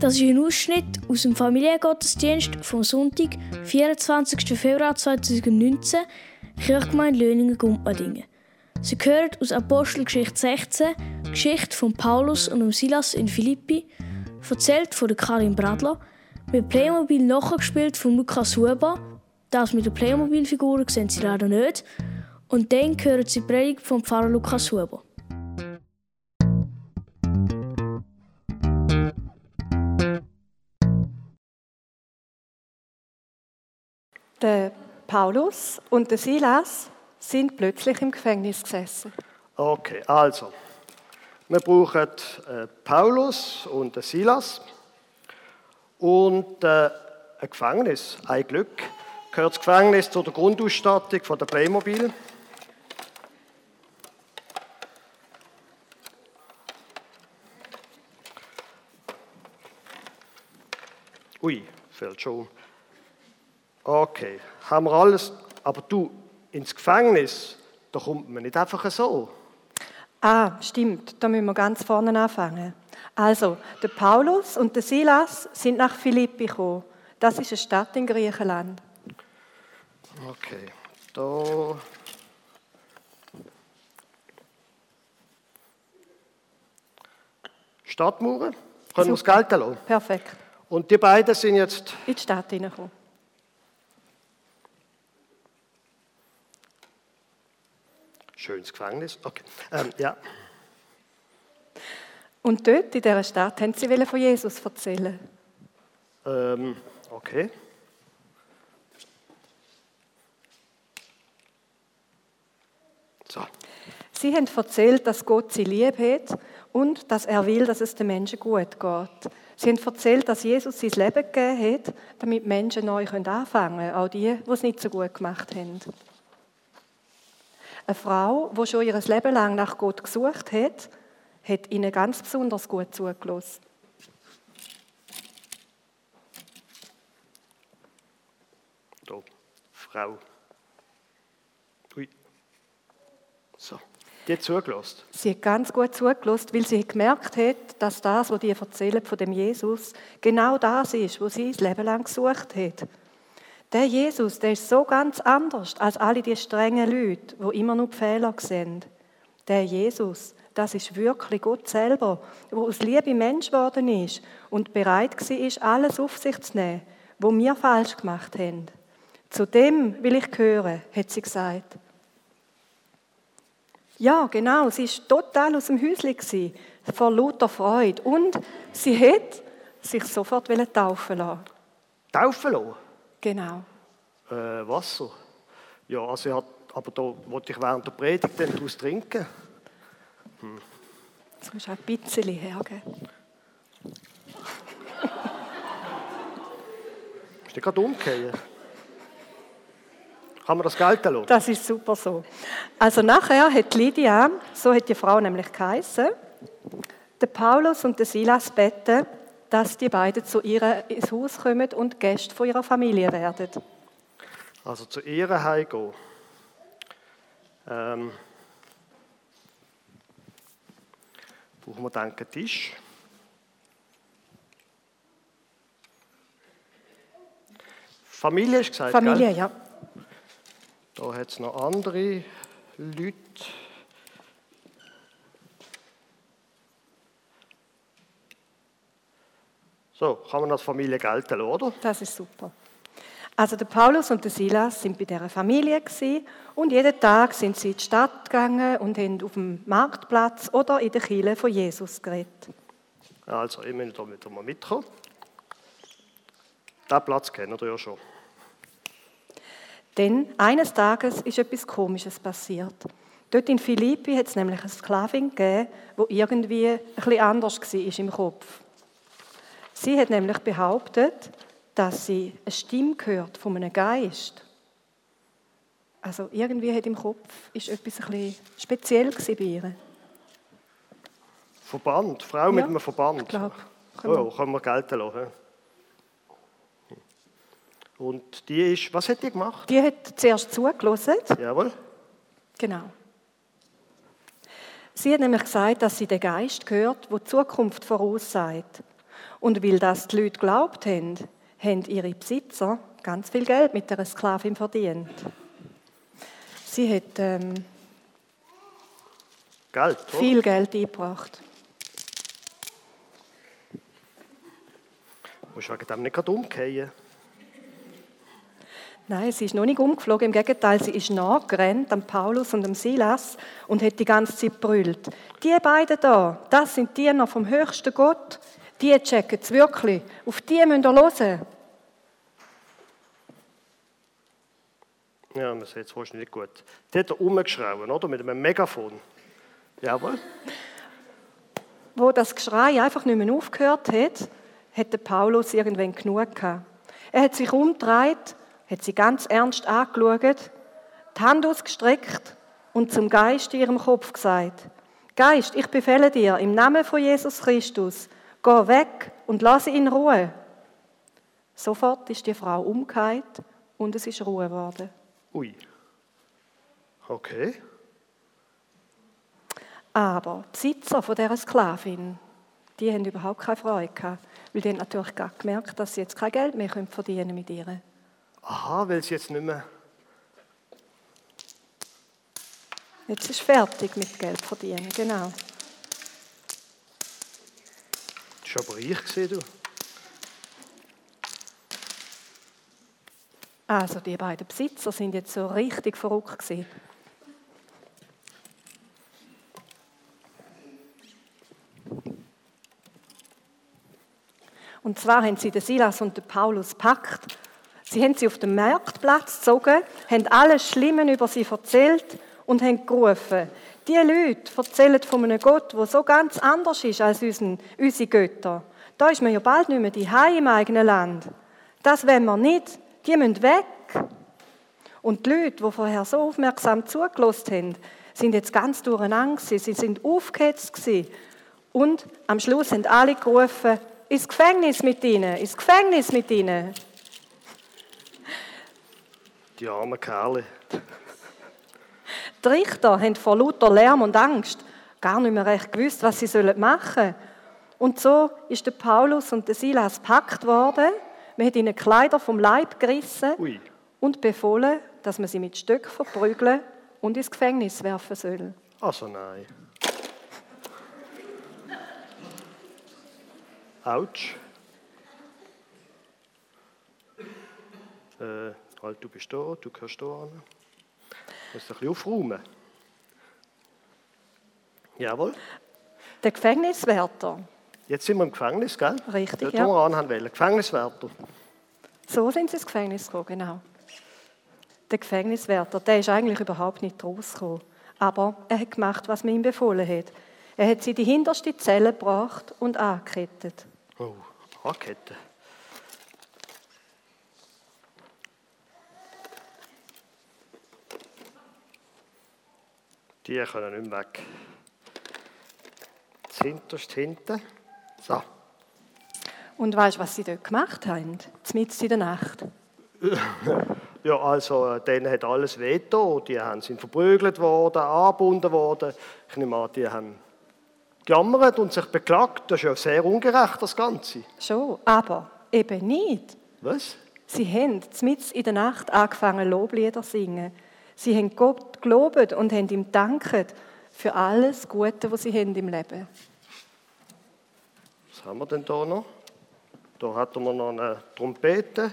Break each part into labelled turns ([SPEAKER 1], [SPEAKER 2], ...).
[SPEAKER 1] Das ist ein Ausschnitt aus dem Familiengottesdienst vom Sonntag, 24. Februar 2019, Kirchgemeinde Löningen-Gumpmadingen. Sie gehört aus Apostelgeschichte 16, Geschichte von Paulus und um Silas in Philippi, erzählt von Karin Bradler, mit Playmobil nachgespielt von Lukas Huber, das mit den Playmobil-Figuren sehen Sie leider nicht, und dann hören Sie die Predigt vom Pfarrer Lukas Huber.
[SPEAKER 2] Der Paulus und der Silas sind plötzlich im Gefängnis gesessen.
[SPEAKER 3] Okay, also, wir brauchen äh, Paulus und Silas und äh, ein Gefängnis. Ein Glück gehört das Gefängnis zu der Grundausstattung von der Playmobil. Ui, fällt schon. Okay, haben wir alles. Aber du, ins Gefängnis, da kommt man nicht einfach so.
[SPEAKER 2] Ah, stimmt, da müssen wir ganz vorne anfangen. Also, der Paulus und der Silas sind nach Philippi gekommen. Das ist eine Stadt in Griechenland.
[SPEAKER 3] Okay, da. Stadtmauern, können wir das Geld lassen.
[SPEAKER 2] Perfekt.
[SPEAKER 3] Und die beiden sind jetzt.
[SPEAKER 2] In die Stadt hineingekommen.
[SPEAKER 3] Schönes Gefängnis. Okay. Ähm, ja.
[SPEAKER 2] Und dort in dieser Stadt haben sie von Jesus erzählen.
[SPEAKER 3] Ähm, okay. So.
[SPEAKER 2] Sie haben erzählt, dass Gott sie lieb hat und dass er will, dass es den Menschen gut geht. Sie haben erzählt, dass Jesus sein Leben gegeben hat, damit Menschen neu anfangen können, auch die, die es nicht so gut gemacht haben. Eine Frau, die schon ihr Leben lang nach Gott gesucht hat, hat ihnen ganz besonders gut zugelassen.
[SPEAKER 3] Da, Frau. Ui. So, die hat zugelassen.
[SPEAKER 2] Sie hat ganz gut zugelassen, weil sie gemerkt hat, dass das, was die erzählen von dem Jesus, genau das ist, was sie das Leben lang gesucht hat. Der Jesus, der ist so ganz anders als alle die strengen Leute, wo immer nur Fehler sehen. Der Jesus, das ist wirklich Gott selber, wo aus Liebe Mensch geworden ist und bereit war, alles auf sich zu nehmen, wo wir falsch gemacht haben. Zu dem will ich hören, hat sie gesagt. Ja, genau, sie ist total aus dem Häuschen vor lauter Freude und sie hat sich sofort taufen lassen.
[SPEAKER 3] Taufen lassen?
[SPEAKER 2] Genau.
[SPEAKER 3] Äh, Wasser? Ja, also hat, aber da wollte ich während der Predigt dann daraus trinken.
[SPEAKER 2] Hm. Jetzt musst du auch ein bisschen hergeben.
[SPEAKER 3] Ist der gerade umgekehrt? Kann man das Geld lassen?
[SPEAKER 2] Das ist super so. Also nachher hat Lydia, so hat die Frau nämlich geheißen, der Paulus und der Silas beten, dass die beiden zu ihr ins Haus kommen und Gäste von ihrer Familie werden.
[SPEAKER 3] Also zu ihr heimgehen. Ähm, brauchen wir dann einen Tisch. Familie ist gesagt,
[SPEAKER 2] Familie,
[SPEAKER 3] gell?
[SPEAKER 2] ja.
[SPEAKER 3] Da hat es noch andere Leute. So, kann man als Familie gelten, oder?
[SPEAKER 2] Das ist super. Also der Paulus und der Silas sind bei dieser Familie und jeden Tag sind sie in die Stadt gegangen und haben auf dem Marktplatz oder in der Kirche von Jesus geredet.
[SPEAKER 3] Also, ich möchte da wieder mal mitkommen. Diesen Platz kennen ihr ja schon.
[SPEAKER 2] Denn eines Tages ist etwas Komisches passiert. Dort in Philippi hat es nämlich eine Sklavin gegeben, die irgendwie ein bisschen anders war im Kopf. Sie hat nämlich behauptet, dass sie eine Stimme gehört von einem Geist. Also irgendwie hat im Kopf ist etwas ein bisschen speziell bei ihr.
[SPEAKER 3] Verband, Frau ja, mit einem Verband. Ich
[SPEAKER 2] glaube.
[SPEAKER 3] Oh, können wir gelten lassen. Und die ist, was hat die gemacht?
[SPEAKER 2] Die hat zuerst zugelassen.
[SPEAKER 3] Jawohl.
[SPEAKER 2] Genau. Sie hat nämlich gesagt, dass sie den Geist gehört, der die Zukunft voraussagt. Und weil das die Leute glaubt haben, haben ihre Besitzer ganz viel Geld mit der Sklavin verdient. Sie hat ähm,
[SPEAKER 3] Geld,
[SPEAKER 2] viel Geld eingebracht.
[SPEAKER 3] Du musst wegen dem nicht umgehen.
[SPEAKER 2] Nein, sie ist noch nicht umgeflogen. Im Gegenteil, sie ist nachgerannt am Paulus und am Silas und hat die ganze Zeit brüllt. Die beiden da, das sind die Diener vom höchsten Gott. Die checken es wirklich. Auf die müsst ihr hören.
[SPEAKER 3] Ja, man sieht es wahrscheinlich nicht gut. Die hat er umgeschrauben, oder? Mit einem Megafon. Jawohl.
[SPEAKER 2] Wo das Geschrei einfach nicht mehr aufgehört hat, hat der Paulus irgendwann genug gehabt. Er hat sich umgedreht, hat sie ganz ernst angeschaut, die Hand ausgestreckt und zum Geist in ihrem Kopf gesagt, Geist, ich befehle dir im Namen von Jesus Christus, geh weg und lass ihn in Ruhe. Sofort ist die Frau umgekehrt und es ist Ruhe geworden.
[SPEAKER 3] Ui. Okay.
[SPEAKER 2] Aber die Besitzer von dieser Sklavin, die haben überhaupt keine Freude gehabt, weil die haben natürlich gerade gemerkt, dass sie jetzt kein Geld mehr verdienen mit ihr.
[SPEAKER 3] Aha, weil sie jetzt nicht mehr.
[SPEAKER 2] Jetzt ist fertig mit Geld verdienen, genau.
[SPEAKER 3] Das war aber gewesen, du.
[SPEAKER 2] Also die beiden Besitzer sind jetzt so richtig verrückt gewesen. Und zwar haben sie den Silas und den Paulus gepackt. Sie haben sie auf den Marktplatz gezogen, haben alles Schlimme über sie erzählt und haben gerufen, die Leute erzählen von einem Gott, der so ganz anders ist als unsere Götter. Da ist man ja bald nicht mehr die im eigenen Land. Das wollen wir nicht. Die müssen weg. Und die Leute, die vorher so aufmerksam zugelassen haben, sind jetzt ganz durcheinander. Sie sind aufgehetzt. Und am Schluss haben alle gerufen, ins Gefängnis mit ihnen, ins Gefängnis mit ihnen.
[SPEAKER 3] Die armen Kerle.
[SPEAKER 2] Die Richter haben vor lauter Lärm und Angst gar nicht mehr recht gewusst, was sie machen sollen. Und so ist der Paulus und der Silas gepackt worden. Man hat ihnen Kleider vom Leib gerissen
[SPEAKER 3] Ui.
[SPEAKER 2] und befohlen, dass man sie mit Stöcken verprügeln und ins Gefängnis werfen soll.
[SPEAKER 3] Also nein. Autsch. Äh, halt, du bist da, du gehörst da an. Du musst ein bisschen aufräumen. Jawohl.
[SPEAKER 2] Der Gefängniswärter,
[SPEAKER 3] Jetzt sind wir im Gefängnis, gell?
[SPEAKER 2] Richtig,
[SPEAKER 3] Dort,
[SPEAKER 2] ja.
[SPEAKER 3] wo wir anhaben wollen. Gefängniswärter.
[SPEAKER 2] so sind sie ins Gefängnis gekommen, genau. Der Gefängniswärter, der ist eigentlich überhaupt nicht rausgekommen. Aber er hat gemacht, was man ihm befohlen hat. Er hat sie in die hinterste Zelle gebracht und angekettet.
[SPEAKER 3] Oh, Rakete. Die können nicht mehr weg. Hinterst hinten. So.
[SPEAKER 2] Und weißt du, was sie dort gemacht haben? Mitten in der Nacht.
[SPEAKER 3] Ja, also, äh, denen hat alles veto. Die haben, sind verprügelt worden, angebunden worden. Ich nehme an, die haben gejammert und sich beklagt. Das ist ja sehr ungerecht, das Ganze.
[SPEAKER 2] Schon, aber eben nicht.
[SPEAKER 3] Was?
[SPEAKER 2] Sie haben mitten in der Nacht angefangen, Loblieder zu singen. Sie haben Gott gelobt und haben ihm danket für alles Gute, was sie haben im Leben.
[SPEAKER 3] Was haben wir denn da noch? Da hatten wir noch eine Trompete.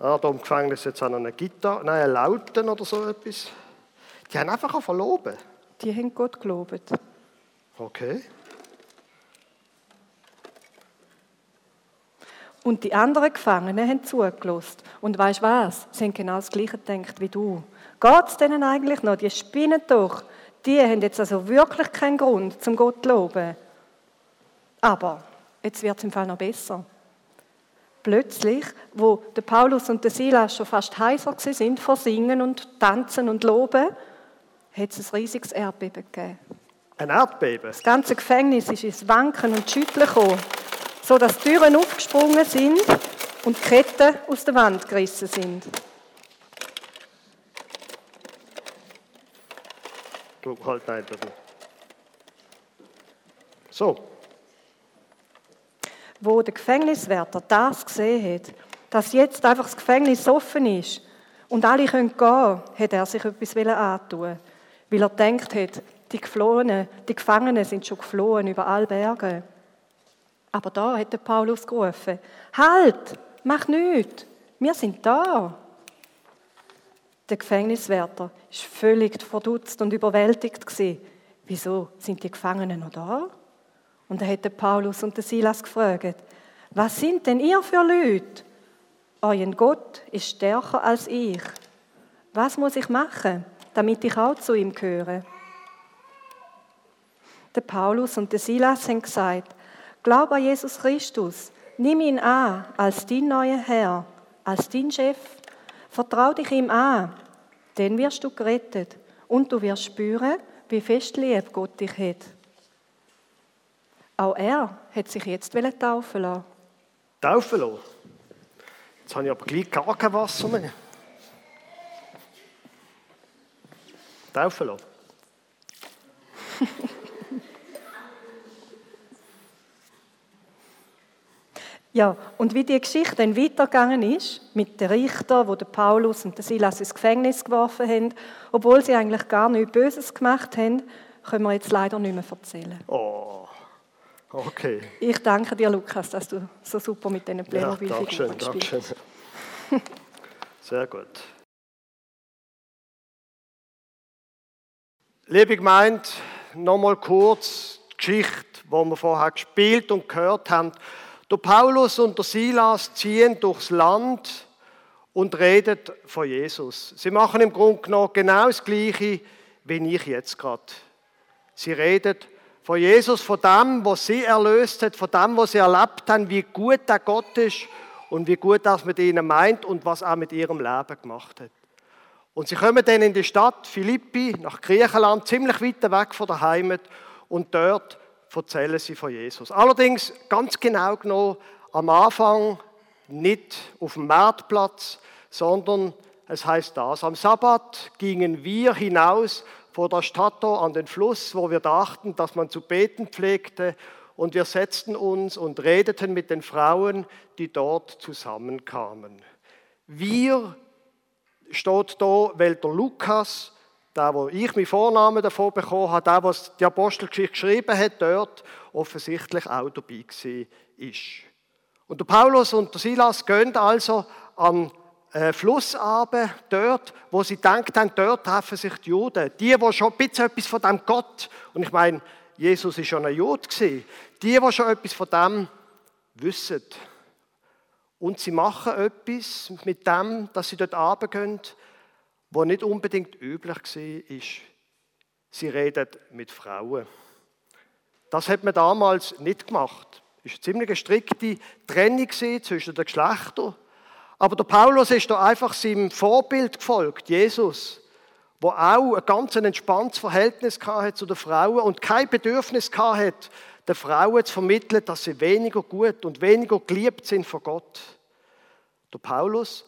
[SPEAKER 3] Ah, da im Gefängnis jetzt auch noch eine Gitarre, nein, eine Lauten oder so etwas. Die haben einfach auch verloben.
[SPEAKER 2] Die haben Gott gelobt.
[SPEAKER 3] Okay.
[SPEAKER 2] Und die anderen Gefangenen haben zugelassen. Und weißt was? Sie haben genau das Gleiche gedacht wie du. Geht es denen eigentlich noch? Die spinnen doch. Die haben jetzt also wirklich keinen Grund, zum Gott zu loben. Aber jetzt wird es im Fall noch besser. Plötzlich, wo der Paulus und der Silas schon fast heiser sind vor Singen und Tanzen und Loben, hat es ein riesiges Erdbeben gegeben.
[SPEAKER 3] Ein Erdbeben.
[SPEAKER 2] Das ganze Gefängnis ist ins Wanken und Schütteln gekommen, so dass die Türen aufgesprungen sind und die Ketten aus der Wand gerissen sind.
[SPEAKER 3] Du, halt, nein, das nicht. So,
[SPEAKER 2] Wo der Gefängniswärter das gesehen hat, dass jetzt einfach das Gefängnis offen ist und alle können gehen, hat er sich etwas antun weil er denkt hat, die Geflohenen, die Gefangenen sind schon geflohen über alle Berge. Aber da hat der Paulus gerufen, halt, mach nichts, wir sind da. Der Gefängniswärter ist völlig verdutzt und überwältigt. Wieso sind die Gefangenen noch da? Und er hat den Paulus und Silas gefragt, was sind denn ihr für Leute? Euer Gott ist stärker als ich. Was muss ich machen, damit ich auch zu ihm gehöre? Der Paulus und der Silas haben gesagt, glaub an Jesus Christus, nimm ihn an als dein neuer Herr, als dein Chef, vertrau dich ihm an, dann wirst du gerettet und du wirst spüren, wie fest lieb Gott dich hat. Auch er hat sich jetzt taufen lassen.
[SPEAKER 3] taufen lassen. Jetzt habe ich aber gleich gar kein Wasser mehr. Taufen lassen.
[SPEAKER 2] Ja, und wie die Geschichte dann weitergegangen ist, mit den Richtern, wo der Paulus und der Silas ins Gefängnis geworfen haben, obwohl sie eigentlich gar nichts Böses gemacht haben, können wir jetzt leider nicht mehr erzählen.
[SPEAKER 3] Oh, okay.
[SPEAKER 2] Ich danke dir, Lukas, dass du so super mit diesen
[SPEAKER 3] Ja,
[SPEAKER 2] Playmobil-Figuren
[SPEAKER 3] danke schön,
[SPEAKER 2] gespielt
[SPEAKER 3] danke schön. Sehr gut. Liebe Gemeinde, nochmal kurz die Geschichte, die wir vorher gespielt und gehört haben. Der Paulus und der Silas ziehen durchs Land und reden von Jesus. Sie machen im Grunde genommen genau das Gleiche, wie ich jetzt gerade. Sie reden von Jesus, von dem, was sie erlöst hat, von dem, was sie erlebt haben, wie gut der Gott ist und wie gut das mit ihnen meint und was er mit ihrem Leben gemacht hat. Und sie kommen dann in die Stadt Philippi, nach Griechenland, ziemlich weit weg von der Heimat und dort erzählen sie von Jesus. Allerdings ganz genau genommen am Anfang nicht auf dem Marktplatz, sondern es heißt das, am Sabbat gingen wir hinaus vor der Stadt an den Fluss, wo wir dachten, dass man zu beten pflegte, und wir setzten uns und redeten mit den Frauen, die dort zusammenkamen. Wir steht da, weil der Lukas, der, wo ich meinen Vornamen davon bekommen habe, der, was die Apostelgeschichte geschrieben hat, dort offensichtlich auch dabei gewesen ist. Und der Paulus und der Silas gehen also am äh, Fluss runter, dort, wo sie denkt haben, dort treffen sich die Juden. Die, die schon ein bisschen etwas von dem Gott, und ich meine, Jesus ist schon ein Jude gewesen, die, die schon etwas von dem wissen. Und sie machen etwas mit dem, dass sie dort runtergehen, was nicht unbedingt üblich war. Sie reden mit Frauen. Das hat man damals nicht gemacht. Es war eine ziemlich strikte Trennung zwischen den Geschlechtern. Aber der Paulus ist da einfach seinem Vorbild gefolgt, Jesus, wo auch ein ganz entspanntes Verhältnis hatte zu den Frauen und kein Bedürfnis hatte, den Frauen zu vermitteln, dass sie weniger gut und weniger geliebt sind von Gott. Der Paulus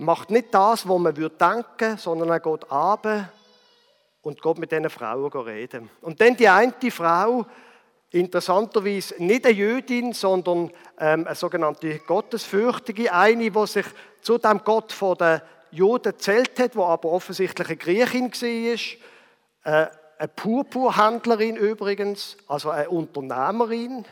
[SPEAKER 3] macht nicht das, was man würde denken, sondern er geht runter und geht mit diesen Frauen reden. Und dann die eine Frau, interessanterweise nicht eine Jüdin, sondern ähm, eine sogenannte Gottesfürchtige, eine, die sich zu dem Gott von den Juden zählt hat, wo aber offensichtlich eine Griechin war, äh, eine Purpurhändlerin übrigens, also eine Unternehmerin.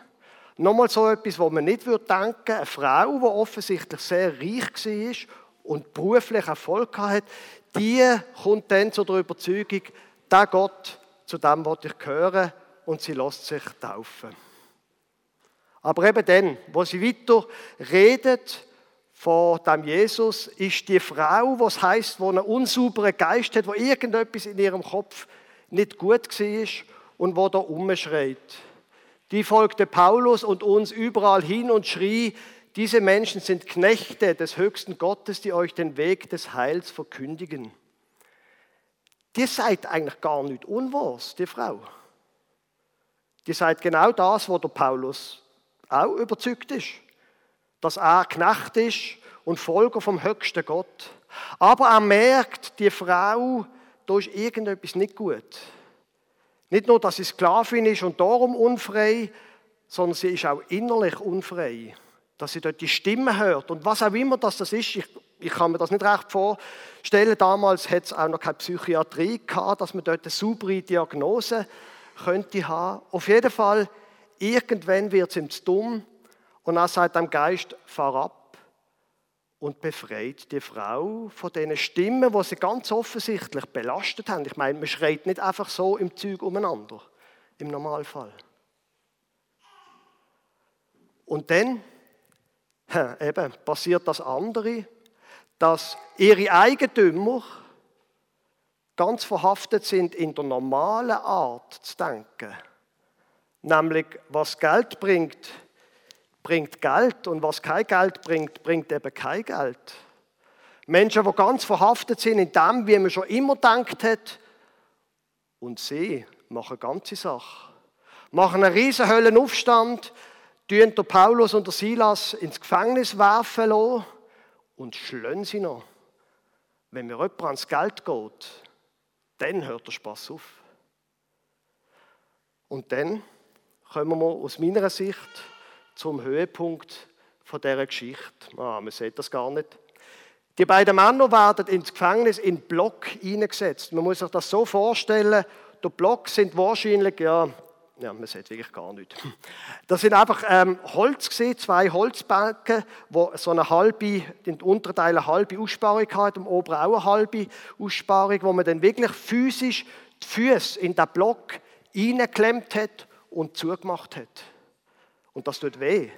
[SPEAKER 3] Nochmal so etwas, wo man nicht würde denken, eine Frau, die offensichtlich sehr reich war und beruflich Erfolg hatte, die kommt dann zu der Überzeugung, der Gott, zu dem wollte ich gehören und sie lässt sich taufen. Aber eben dann, wo sie weiter redet von dem Jesus, ist die Frau, was heißt, wo einen unsauberen Geist hat, wo irgendetwas in ihrem Kopf nicht gut war und wo da umschreit. Die folgte Paulus und uns überall hin und schrie, diese Menschen sind Knechte des höchsten Gottes, die euch den Weg des Heils verkündigen. Die seid eigentlich gar nicht unwahrs, die Frau. Die seid genau das, wo der Paulus auch überzeugt ist. Dass er Knecht ist und Folger vom höchsten Gott. Aber er merkt, die Frau, da ist irgendetwas nicht gut. Nicht nur, dass sie Sklavin ist und darum unfrei, sondern sie ist auch innerlich unfrei. Dass sie dort die Stimme hört. Und was auch immer das, das ist, ich, ich kann mir das nicht recht vorstellen. Damals hat es auch noch keine Psychiatrie gehabt, dass man dort eine saubere Diagnose könnte haben. Auf jeden Fall, irgendwann wird es ihm zu dumm und dann sagt dem Geist, fahr ab und befreit die Frau von diesen Stimmen, die sie ganz offensichtlich belastet haben. Ich meine, man schreit nicht einfach so im Zeug umeinander, im Normalfall. Und dann eben, passiert das andere, dass ihre Eigentümer ganz verhaftet sind in der normalen Art zu denken. Nämlich, was Geld bringt, bringt Geld und was kein Geld bringt, bringt eben kein Geld. Menschen, die ganz verhaftet sind in dem, wie man schon immer gedacht hat, und sie machen ganze Sache. Machen einen riesen Höllenaufstand, tun der Paulus und Silas ins Gefängnis werfen lassen und schlönen sie noch. Wenn mir jemand ans Geld geht, dann hört der Spaß auf. Und dann kommen wir aus meiner Sicht zum Höhepunkt von dieser Geschichte. Ah, man sieht das gar nicht. Die beiden Männer werden ins Gefängnis in Block eingesetzt. Man muss sich das so vorstellen, der Block sind wahrscheinlich, ja, ja, man sieht wirklich gar nichts. Das sind einfach ähm, Holz gesehen, zwei Holzbalken, wo so eine halbe, den Unterteil eine halbe Aussparung hat, im oberen auch eine halbe Aussparung, wo man dann wirklich physisch die Füße in den Block reingeklemmt hat und zugemacht hat. Und das tut weh.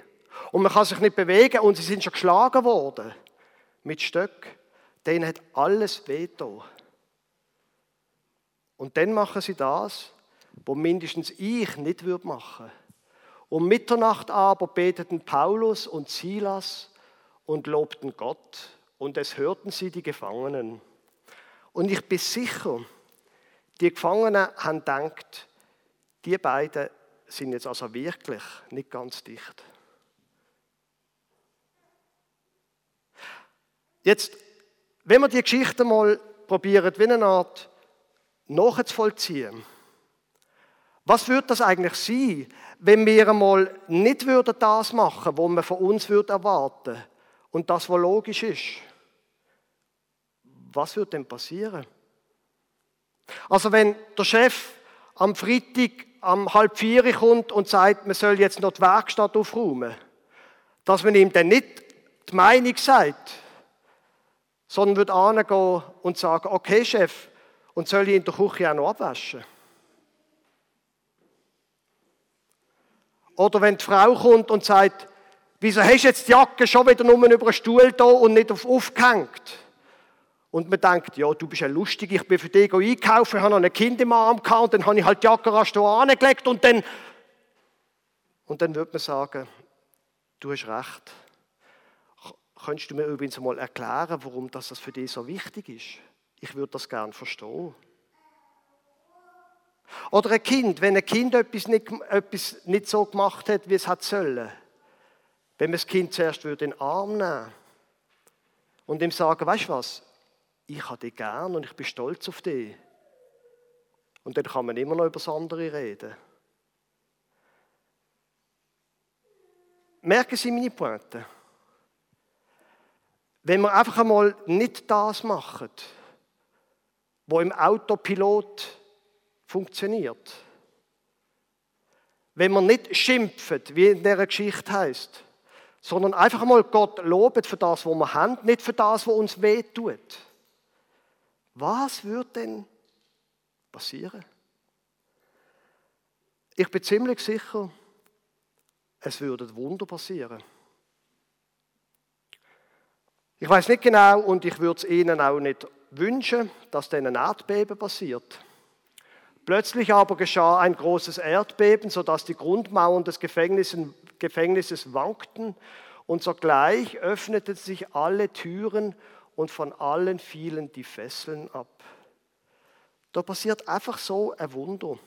[SPEAKER 3] Und man kann sich nicht bewegen und sie sind schon geschlagen worden mit Stöcken. Denen hat alles weh da. Und dann machen sie das, wo mindestens ich nicht würde machen. Um Mitternacht aber beteten Paulus und Silas und lobten Gott und es hörten sie die Gefangenen. Und ich bin sicher, die Gefangenen haben gedacht, die beiden sind jetzt also wirklich nicht ganz dicht. Jetzt, wenn wir die Geschichte mal probieren, wie eine Art nachzuvollziehen, was würde das eigentlich sein, wenn wir einmal nicht würden das machen, was man von uns würde erwarten und das, was logisch ist? Was würde denn passieren? Also wenn der Chef am Freitag am halb vier kommt und sagt, man soll jetzt noch die Werkstatt aufräumen, dass man ihm dann nicht die Meinung sagt, sondern würde angehen und sagen, okay Chef, und soll ich in der Küche auch noch abwaschen? Oder wenn die Frau kommt und sagt, wieso hast du jetzt die Jacke schon wieder nur über einen Stuhl da und nicht auf aufgehängt? Und man denkt, ja, du bist ja lustig, ich bin für dich einkaufen, ich habe noch ein Kind im Arm gehabt und dann habe ich halt die Jacke rasch da angelegt und dann... Und dann würde man sagen, du hast recht. Könntest du mir übrigens mal erklären, warum das für dich so wichtig ist? Ich würde das gerne verstehen. Oder ein Kind, wenn ein Kind etwas nicht, etwas nicht so gemacht hat, wie es hat sollen. Wenn man das Kind zuerst in den Arm nehmen und ihm sagen, weißt du was, ich habe dich gern und ich bin stolz auf dich. Und dann kann man immer noch über das andere reden. Merken Sie meine Pointe? Wenn wir einfach einmal nicht das machen, wo im Autopilot funktioniert. Wenn man nicht schimpft, wie in der Geschichte heißt, sondern einfach mal Gott lobt für das, was wir haben, nicht für das, was uns wehtut. Was wird denn passieren? Ich bin ziemlich sicher, es würde Wunder passieren. Ich weiß nicht genau und ich würde es Ihnen auch nicht wünschen, dass dann ein Erdbeben passiert. Plötzlich aber geschah ein großes Erdbeben, sodass die Grundmauern des Gefängnisses wankten und sogleich öffneten sich alle Türen und von allen fielen die Fesseln ab. Da passiert einfach so ein Wunder.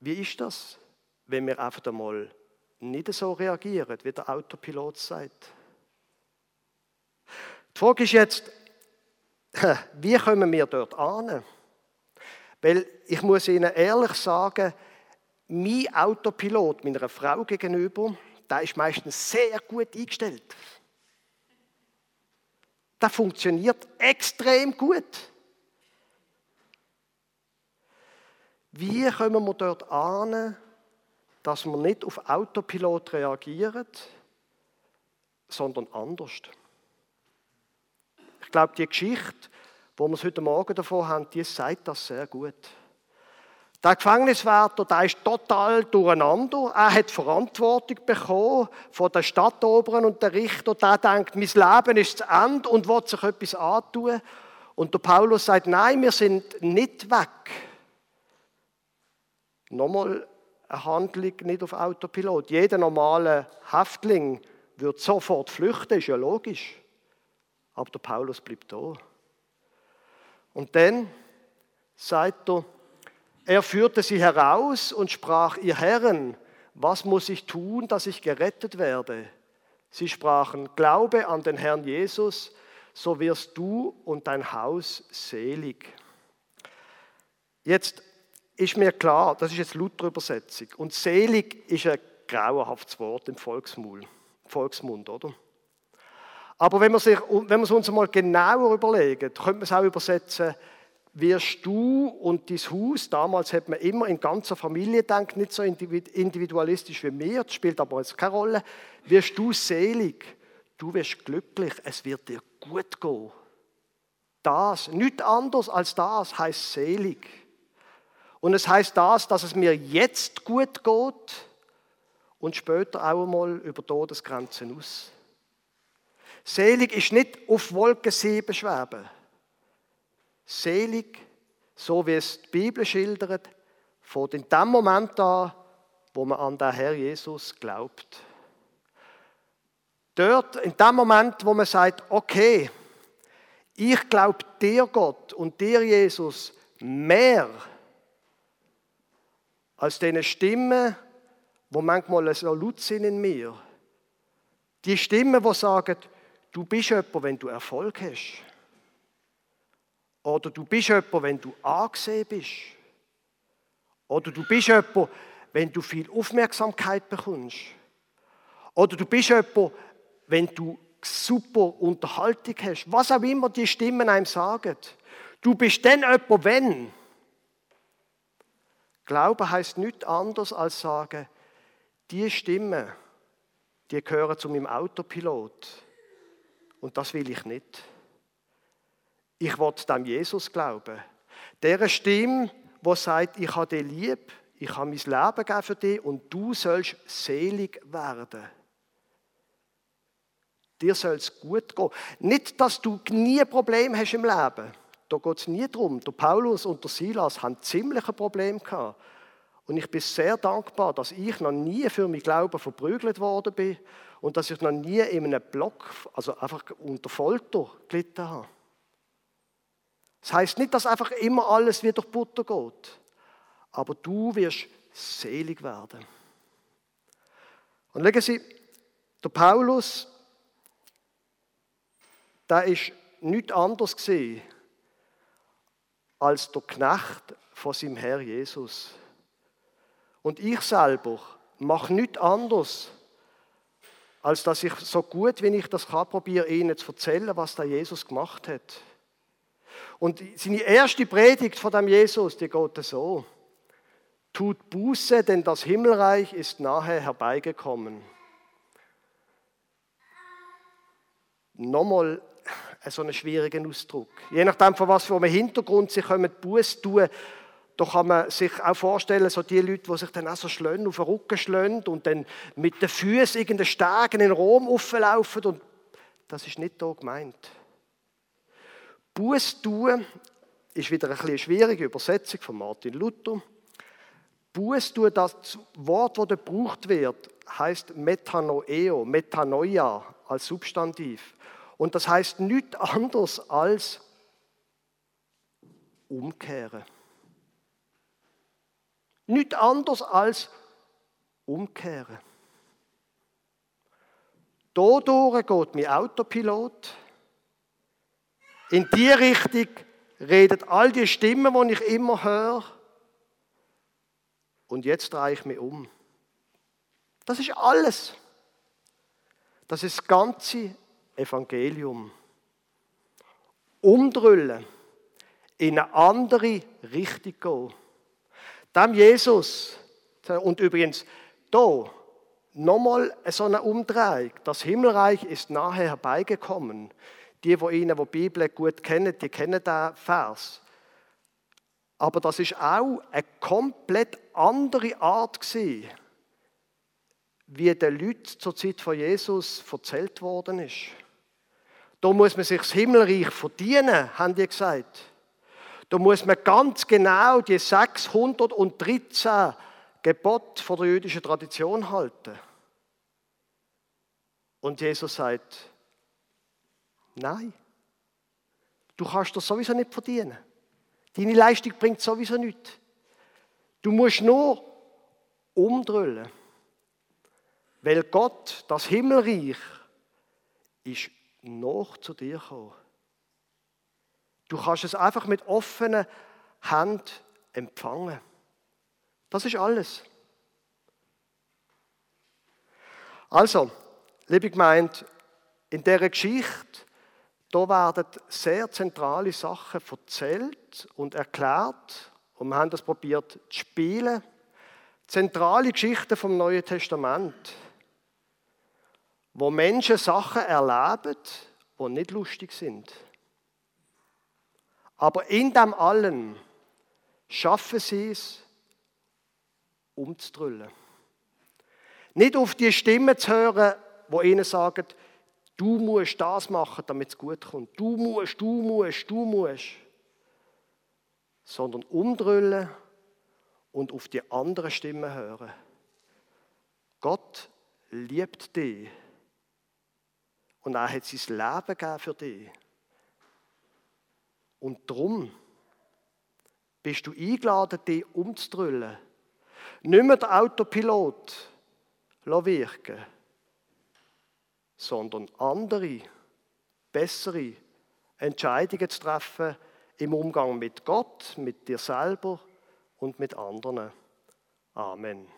[SPEAKER 3] Wie ist das, wenn wir einfach einmal nicht so reagieren, wie der Autopilot sagt? Die Frage ist jetzt, wie kommen wir dort an? Weil ich muss Ihnen ehrlich sagen, mein Autopilot meiner Frau gegenüber, der ist meistens sehr gut eingestellt. Der funktioniert extrem gut. Wie kommen wir dort an, dass wir nicht auf Autopilot reagieren, sondern anders? Glaube, die Geschichte, wo wir es heute Morgen davon haben, die sagt das sehr gut. Der Gefängniswärter, der ist total durcheinander. Er hat Verantwortung bekommen von der Stadtoberen und der Richter. Der denkt, mein Leben ist zu Ende und will sich etwas antun. Und der Paulus sagt, nein, wir sind nicht weg. Nochmal eine Handlung nicht auf Autopilot. Jeder normale Häftling wird sofort flüchten, ist ja logisch. Aber der Paulus bleibt da. Und dann sagt er, er führte sie heraus und sprach, ihr Herren, was muss ich tun, dass ich gerettet werde? Sie sprachen, glaube an den Herrn Jesus, so wirst du und dein Haus selig. Jetzt ist mir klar, das ist jetzt Luther-Übersetzung, und selig ist ein grauenhaftes Wort im Volksmund, Volksmund oder? Aber wenn wir, es uns mal genauer überlegen, könnte man es auch übersetzen, wirst du und dein Haus, damals hat man immer in ganzer Familie gedacht, nicht so individualistisch wie wir, das spielt aber jetzt keine Rolle, wirst du selig, du wirst glücklich, es wird dir gut gehen. Das, nichts anderes als das heißt selig. Und es heißt das, dass es mir jetzt gut geht und später auch einmal über Todesgrenzen aus. Selig ist nicht auf Wolke 7 schweben. Selig, so wie es die Bibel schildert, von in dem Moment an, wo man an den Herr Jesus glaubt. Dort, in dem Moment, wo man sagt, okay, ich glaube dir Gott und dir Jesus mehr als diese Stimmen, wo manchmal so laut sind in mir. Die Stimmen, die sagen, du bist jemand, wenn du Erfolg hast. Oder du bist jemand, wenn du angesehen bist. Oder du bist jemand, wenn du viel Aufmerksamkeit bekommst. Oder du bist jemand, wenn du super Unterhaltung hast. Was auch immer die Stimmen einem sagen. Du bist dann jemand, wenn. Glaube heißt nichts anderes als sagen, die Stimmen, die gehören zu meinem Autopilot. Und das will ich nicht. Ich will dem Jesus glauben. Der Stimme, wo sagt, ich habe dich lieb, ich habe mein Leben gegeben für dich und du sollst selig werden. Dir soll es gut gehen. Nicht, dass du nie ein Problem hast im Leben. Da geht es nie darum. Der Paulus und der Silas haben ziemlich ein Problem gehabt. Und ich bin sehr dankbar, dass ich noch nie für mein Glauben verprügelt worden bin und dass ich noch nie in einem Block, also einfach unter Folter gelitten habe. Das heißt nicht, dass einfach immer alles wieder durch Butter geht. Aber du wirst selig werden. Und legen Sie, der Paulus, da ist nichts anderes gesehen als der Knecht von seinem Herr Jesus. Und ich selber mache nichts anderes, als dass ich so gut wie ich das kann, probiere, Ihnen zu erzählen, was der Jesus gemacht hat. Und seine erste Predigt von dem Jesus, die geht so. Tut Buße, denn das Himmelreich ist nahe herbeigekommen. Nochmal so einen schwierigen Ausdruck. Je nachdem, von was für einem Hintergrund sie kommen, Buße tun, da kann man sich auch vorstellen, so die Leute, die sich dann auch so schlönen, auf den Rücken schlönen und dann mit den Füßen irgendeinen Stegen in Rom auflaufen. Und das ist nicht da gemeint. Buß tun ist wieder ein eine schwierige Übersetzung von Martin Luther. Buß tun, das Wort, das gebraucht wird, heißt Metanoeo, Metanoia als Substantiv. Und das heißt nichts anderes als umkehren. Nichts anderes als umkehren. Dadurch geht mein Autopilot in die Richtung reden all die Stimmen, die ich immer höre. Und jetzt drehe ich mich um. Das ist alles. Das ist das ganze Evangelium. Umdrüllen, in eine andere Richtung gehen. Dem Jesus, und übrigens, da nochmal so eine Umdrehung. Das Himmelreich ist nahe herbeigekommen. Die, die Ihnen, die Bibel gut kennen, die kennen diesen Vers. Aber das ist auch eine komplett andere Art gewesen, wie den Leuten zur Zeit von Jesus erzählt worden ist. Da muss man sich das Himmelreich verdienen, haben die gesagt. Da muss man ganz genau die 613 Gebote von der jüdischen Tradition halten. Und Jesus sagt, nein, du kannst das sowieso nicht verdienen. Deine Leistung bringt sowieso nichts. Du musst nur umdrüllen. Weil Gott, das Himmelreich, ist noch zu dir gekommen. Du kannst es einfach mit offenen Händen empfangen. Das ist alles. Also, liebe Gemeinde, in dieser Geschichte, da werden sehr zentrale Sachen erzählt und erklärt und wir haben das probiert zu spielen. Zentrale Geschichten vom Neuen Testament wo Menschen Sachen erleben, die nicht lustig sind. Aber in dem allen schaffen sie es, umzudrüllen. Nicht auf die Stimmen zu hören, wo ihnen sagen, du musst das machen, damit es gut kommt. Du musst, du musst, du musst. Sondern umdrüllen und auf die anderen Stimmen hören. Gott liebt dich. Und er hat sein Leben gegeben für dich. Und darum bist du eingeladen, dich umzudrüllen. Nicht mehr der Autopilot wirken, sondern andere, bessere Entscheidungen zu treffen im Umgang mit Gott, mit dir selber und mit anderen. Amen.